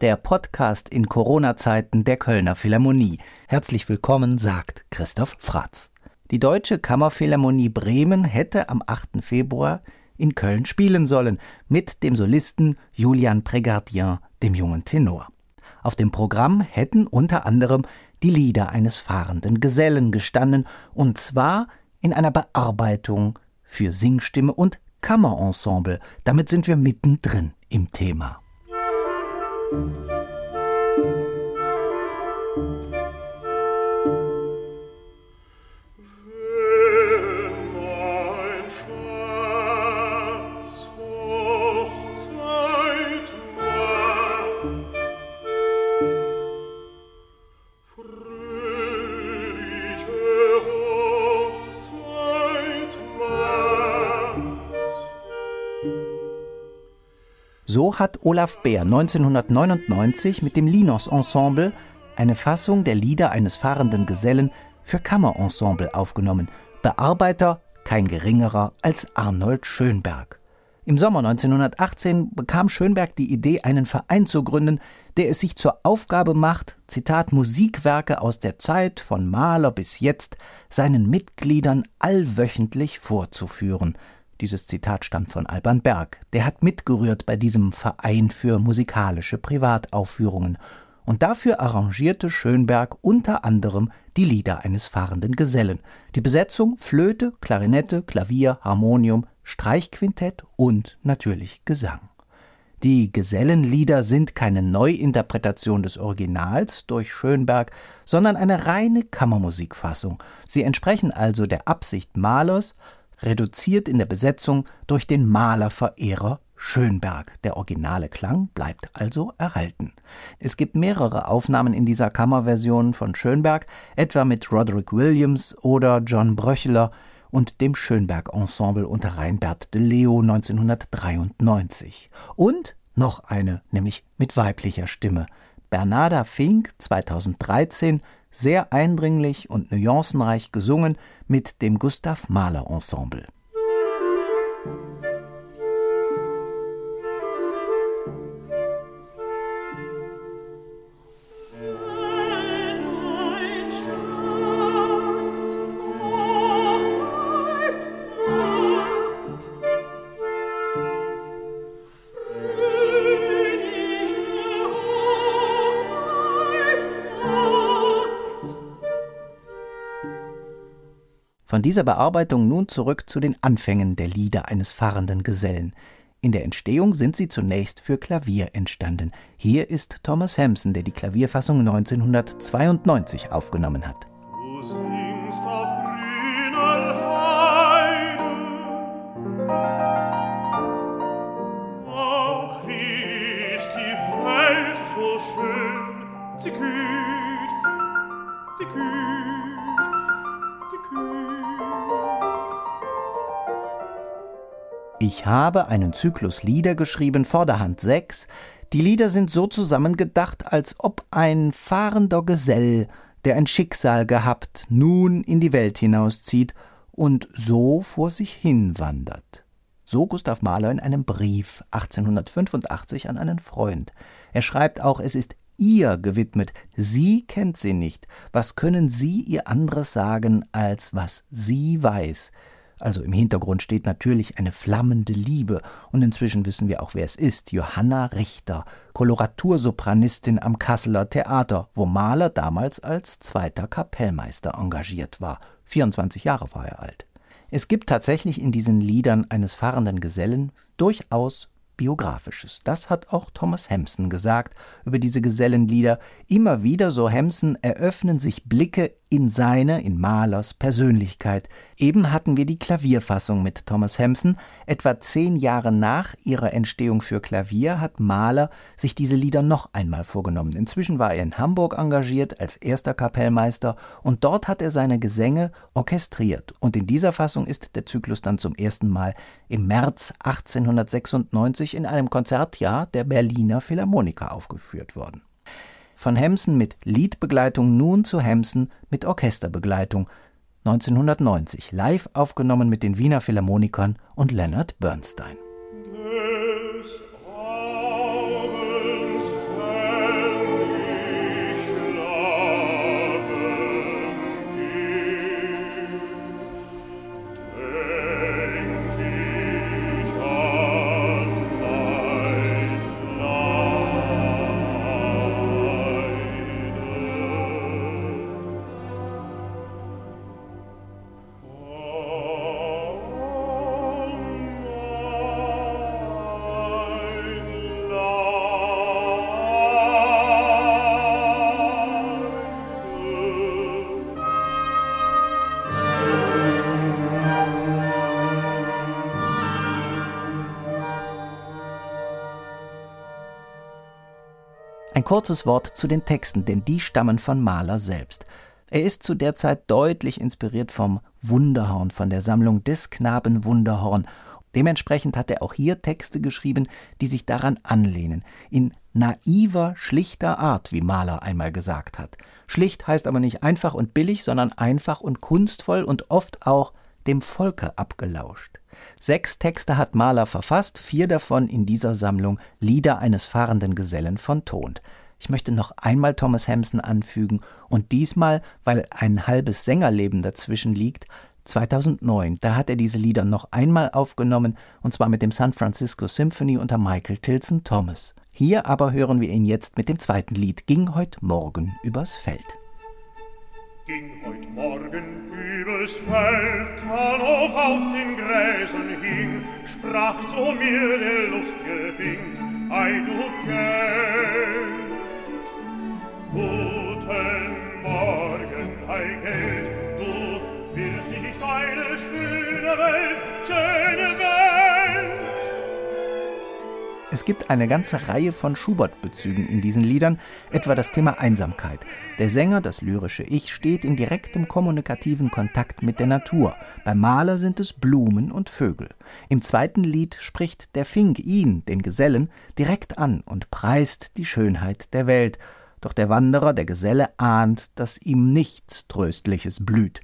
der Podcast in Corona-Zeiten der Kölner Philharmonie. Herzlich willkommen, sagt Christoph Fratz. Die Deutsche Kammerphilharmonie Bremen hätte am 8. Februar in Köln spielen sollen mit dem Solisten Julian Prégardien, dem jungen Tenor. Auf dem Programm hätten unter anderem die Lieder eines fahrenden Gesellen gestanden, und zwar in einer Bearbeitung für Singstimme und Kammerensemble. Damit sind wir mittendrin im Thema. Musik So hat Olaf Bär 1999 mit dem Linos Ensemble eine Fassung der Lieder eines fahrenden Gesellen für Kammerensemble aufgenommen. Bearbeiter kein geringerer als Arnold Schönberg. Im Sommer 1918 bekam Schönberg die Idee, einen Verein zu gründen, der es sich zur Aufgabe macht, Zitat, Musikwerke aus der Zeit von Maler bis jetzt seinen Mitgliedern allwöchentlich vorzuführen. Dieses Zitat stammt von Alban Berg. Der hat mitgerührt bei diesem Verein für musikalische Privataufführungen. Und dafür arrangierte Schönberg unter anderem die Lieder eines fahrenden Gesellen. Die Besetzung Flöte, Klarinette, Klavier, Harmonium, Streichquintett und natürlich Gesang. Die Gesellenlieder sind keine Neuinterpretation des Originals durch Schönberg, sondern eine reine Kammermusikfassung. Sie entsprechen also der Absicht Malers, reduziert in der Besetzung durch den Malerverehrer Schönberg. Der originale Klang bleibt also erhalten. Es gibt mehrere Aufnahmen in dieser Kammerversion von Schönberg, etwa mit Roderick Williams oder John Bröchler und dem Schönberg Ensemble unter Reinbert de Leo 1993. Und noch eine, nämlich mit weiblicher Stimme. Bernarda Fink 2013 sehr eindringlich und nuancenreich gesungen mit dem Gustav Mahler Ensemble. Von dieser Bearbeitung nun zurück zu den Anfängen der Lieder eines fahrenden Gesellen. In der Entstehung sind sie zunächst für Klavier entstanden. Hier ist Thomas Hampson, der die Klavierfassung 1992 aufgenommen hat. Ich habe einen Zyklus Lieder geschrieben, Vorderhand 6. Die Lieder sind so zusammengedacht, als ob ein fahrender Gesell, der ein Schicksal gehabt, nun in die Welt hinauszieht und so vor sich hin wandert. So Gustav Mahler in einem Brief 1885 an einen Freund. Er schreibt auch, es ist ihr gewidmet. Sie kennt sie nicht. Was können Sie ihr anderes sagen, als was sie weiß? Also im Hintergrund steht natürlich eine flammende Liebe und inzwischen wissen wir auch, wer es ist. Johanna Richter, Koloratursopranistin am Kasseler Theater, wo Mahler damals als zweiter Kapellmeister engagiert war. 24 Jahre war er alt. Es gibt tatsächlich in diesen Liedern eines fahrenden Gesellen durchaus Biografisches. Das hat auch Thomas Hampson gesagt über diese Gesellenlieder. Immer wieder, so Hampson, eröffnen sich Blicke in seine, in Mahlers Persönlichkeit. Eben hatten wir die Klavierfassung mit Thomas Hampson. Etwa zehn Jahre nach ihrer Entstehung für Klavier hat Mahler sich diese Lieder noch einmal vorgenommen. Inzwischen war er in Hamburg engagiert als erster Kapellmeister und dort hat er seine Gesänge orchestriert. Und in dieser Fassung ist der Zyklus dann zum ersten Mal im März 1896 in einem Konzertjahr der Berliner Philharmoniker aufgeführt worden. Von Hemsen mit Liedbegleitung nun zu Hemsen mit Orchesterbegleitung. 1990, live aufgenommen mit den Wiener Philharmonikern und Leonard Bernstein. Ein kurzes Wort zu den Texten, denn die stammen von Mahler selbst. Er ist zu der Zeit deutlich inspiriert vom Wunderhorn, von der Sammlung des Knaben Wunderhorn. Dementsprechend hat er auch hier Texte geschrieben, die sich daran anlehnen, in naiver, schlichter Art, wie Mahler einmal gesagt hat. Schlicht heißt aber nicht einfach und billig, sondern einfach und kunstvoll und oft auch dem Volke abgelauscht. Sechs Texte hat Mahler verfasst, vier davon in dieser Sammlung Lieder eines fahrenden Gesellen von Tont. Ich möchte noch einmal Thomas Hampson anfügen und diesmal, weil ein halbes Sängerleben dazwischen liegt, 2009, da hat er diese Lieder noch einmal aufgenommen und zwar mit dem San Francisco Symphony unter Michael Tilson Thomas. Hier aber hören wir ihn jetzt mit dem zweiten Lied Ging heut Morgen übers Feld. Ging heut Morgen übers Feld, man auf auf den Gräsern hing, sprach zu mir der lustige Fink, ei du Geld. Guten Morgen, ei Geld, du willst nicht eine schöne Welt, schöne Es gibt eine ganze Reihe von Schubert-Bezügen in diesen Liedern, etwa das Thema Einsamkeit. Der Sänger, das lyrische Ich, steht in direktem kommunikativen Kontakt mit der Natur. Beim Maler sind es Blumen und Vögel. Im zweiten Lied spricht der Fink ihn, den Gesellen, direkt an und preist die Schönheit der Welt. Doch der Wanderer, der Geselle, ahnt, dass ihm nichts Tröstliches blüht.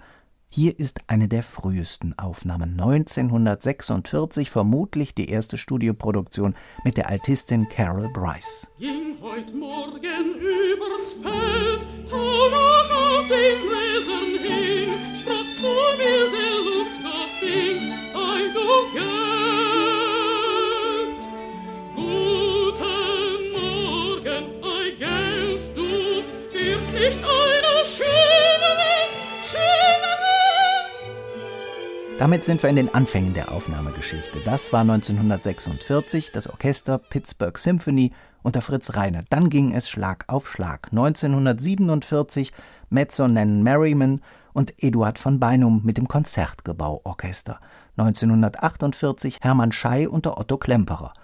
Hier ist eine der frühesten Aufnahmen, 1946, vermutlich die erste Studioproduktion mit der Altistin Carol Bryce. Ging heut Morgen übers Feld, Taunach auf den Gräsern hin, sprach zu mir der Lustgafing, ei du Geld. Damit sind wir in den Anfängen der Aufnahmegeschichte. Das war 1946 das Orchester Pittsburgh Symphony unter Fritz Reiner. Dann ging es Schlag auf Schlag. 1947 Mezzo nennen Merriman und Eduard von Beinum mit dem Konzertgebauorchester. 1948 Hermann Schey unter Otto Klemperer.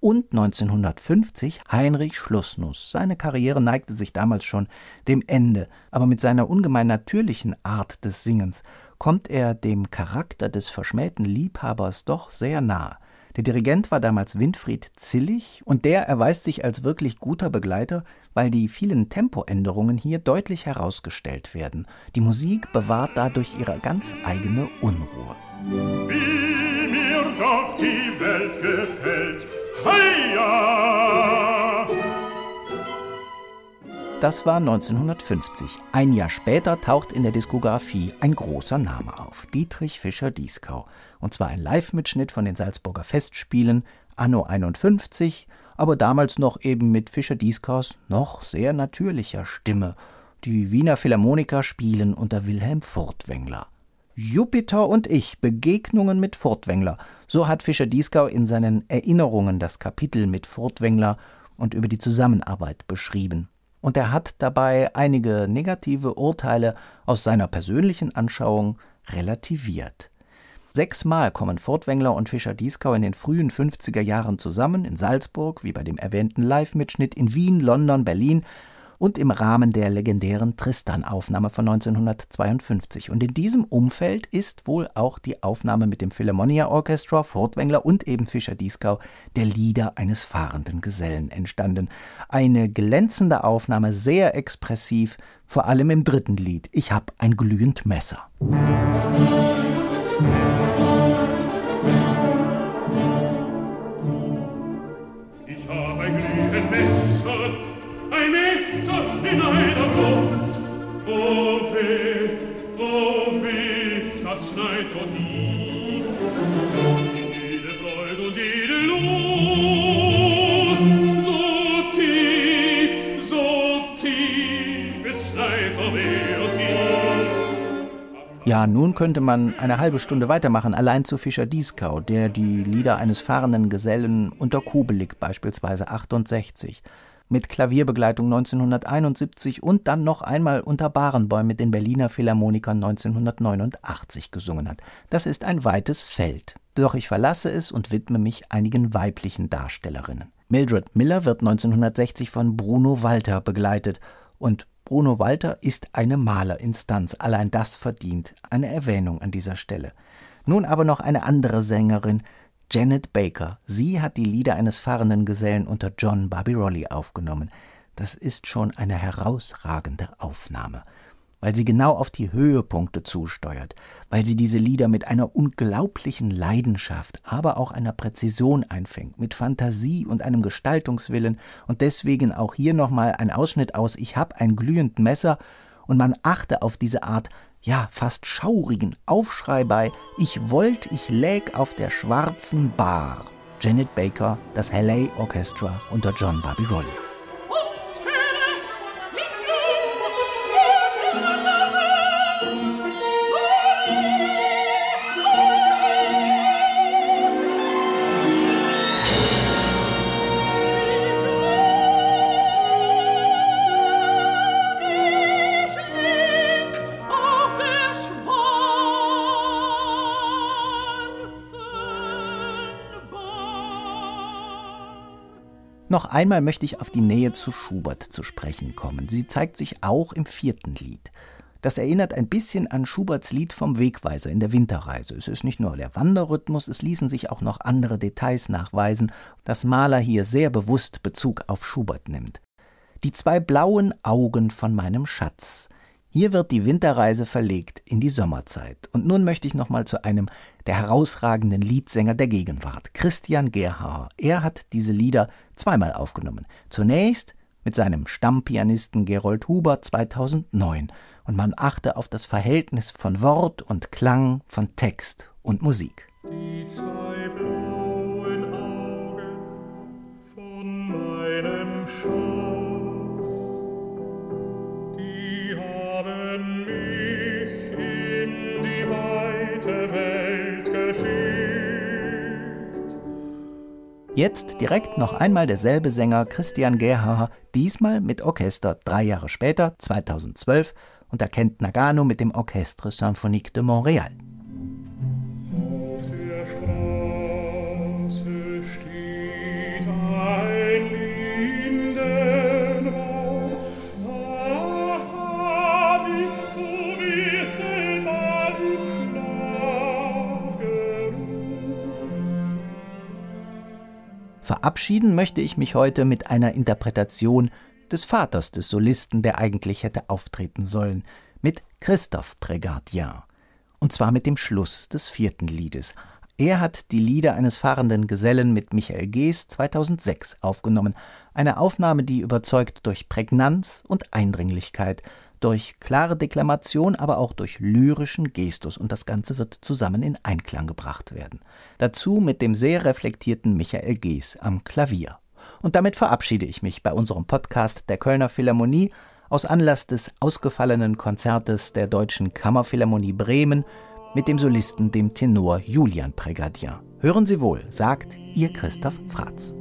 Und 1950 Heinrich Schlussnuss. Seine Karriere neigte sich damals schon dem Ende, aber mit seiner ungemein natürlichen Art des Singens kommt er dem Charakter des verschmähten Liebhabers doch sehr nah. Der Dirigent war damals Winfried Zillig und der erweist sich als wirklich guter Begleiter, weil die vielen Tempoänderungen hier deutlich herausgestellt werden. Die Musik bewahrt dadurch ihre ganz eigene Unruhe. Wie mir doch die Welt gefällt, heia! Das war 1950. Ein Jahr später taucht in der Diskografie ein großer Name auf, Dietrich Fischer-Dieskau. Und zwar ein Live-Mitschnitt von den Salzburger Festspielen, anno 51, aber damals noch eben mit Fischer-Dieskaus noch sehr natürlicher Stimme. Die Wiener Philharmoniker spielen unter Wilhelm Furtwängler. Jupiter und ich, Begegnungen mit Furtwängler. So hat Fischer-Dieskau in seinen Erinnerungen das Kapitel mit Furtwängler und über die Zusammenarbeit beschrieben und er hat dabei einige negative Urteile aus seiner persönlichen Anschauung relativiert. Sechsmal kommen Furtwängler und Fischer-Dieskau in den frühen 50er Jahren zusammen, in Salzburg, wie bei dem erwähnten Live-Mitschnitt, in Wien, London, Berlin und im Rahmen der legendären Tristan-Aufnahme von 1952. Und in diesem Umfeld ist wohl auch die Aufnahme mit dem Philharmonia Orchestra, Furtwängler und eben Fischer-Dieskau der Lieder eines fahrenden Gesellen entstanden. Eine glänzende Aufnahme, sehr expressiv, vor allem im dritten Lied. Ich hab ein glühend Messer. Ich Ja, nun könnte man eine halbe Stunde weitermachen, allein zu Fischer Dieskau, der die Lieder eines fahrenden Gesellen unter Kubelik beispielsweise 68 mit Klavierbegleitung 1971 und dann noch einmal unter Barenbäum mit den Berliner Philharmonikern 1989 gesungen hat. Das ist ein weites Feld. Doch ich verlasse es und widme mich einigen weiblichen Darstellerinnen. Mildred Miller wird 1960 von Bruno Walter begleitet und Bruno Walter ist eine Malerinstanz. Allein das verdient eine Erwähnung an dieser Stelle. Nun aber noch eine andere Sängerin, Janet Baker. Sie hat die Lieder eines fahrenden Gesellen unter John Barbirolli aufgenommen. Das ist schon eine herausragende Aufnahme, weil sie genau auf die Höhepunkte zusteuert, weil sie diese Lieder mit einer unglaublichen Leidenschaft, aber auch einer Präzision einfängt, mit Fantasie und einem Gestaltungswillen und deswegen auch hier nochmal ein Ausschnitt aus Ich hab ein glühend Messer und man achte auf diese Art ja, fast schaurigen Aufschrei bei Ich wollt, ich läg auf der schwarzen Bar. Janet Baker, das LA Orchestra unter John Barbirolli. Noch einmal möchte ich auf die Nähe zu Schubert zu sprechen kommen. Sie zeigt sich auch im vierten Lied. Das erinnert ein bisschen an Schuberts Lied vom Wegweiser in der Winterreise. Es ist nicht nur der Wanderrhythmus, es ließen sich auch noch andere Details nachweisen, dass Mahler hier sehr bewusst Bezug auf Schubert nimmt. Die zwei blauen Augen von meinem Schatz. Hier wird die Winterreise verlegt in die Sommerzeit. Und nun möchte ich noch mal zu einem der herausragenden Liedsänger der Gegenwart, Christian Gerhaher. Er hat diese Lieder zweimal aufgenommen. Zunächst mit seinem Stammpianisten Gerold Huber 2009 und man achte auf das Verhältnis von Wort und Klang, von Text und Musik. Die zwei Jetzt direkt noch einmal derselbe Sänger Christian Gerhaher, diesmal mit Orchester drei Jahre später, 2012, unter Kent Nagano mit dem Orchestre Symphonique de Montréal. Verabschieden möchte ich mich heute mit einer Interpretation des Vaters des Solisten, der eigentlich hätte auftreten sollen, mit Christophe Prégardien. Und zwar mit dem Schluss des vierten Liedes. Er hat die Lieder eines fahrenden Gesellen mit Michael Gees 2006 aufgenommen. Eine Aufnahme, die überzeugt durch Prägnanz und Eindringlichkeit, durch klare Deklamation, aber auch durch lyrischen Gestus. Und das Ganze wird zusammen in Einklang gebracht werden. Dazu mit dem sehr reflektierten Michael Gees am Klavier. Und damit verabschiede ich mich bei unserem Podcast der Kölner Philharmonie aus Anlass des ausgefallenen Konzertes der Deutschen Kammerphilharmonie Bremen mit dem Solisten, dem Tenor Julian Prégardien. Hören Sie wohl, sagt Ihr Christoph Fratz.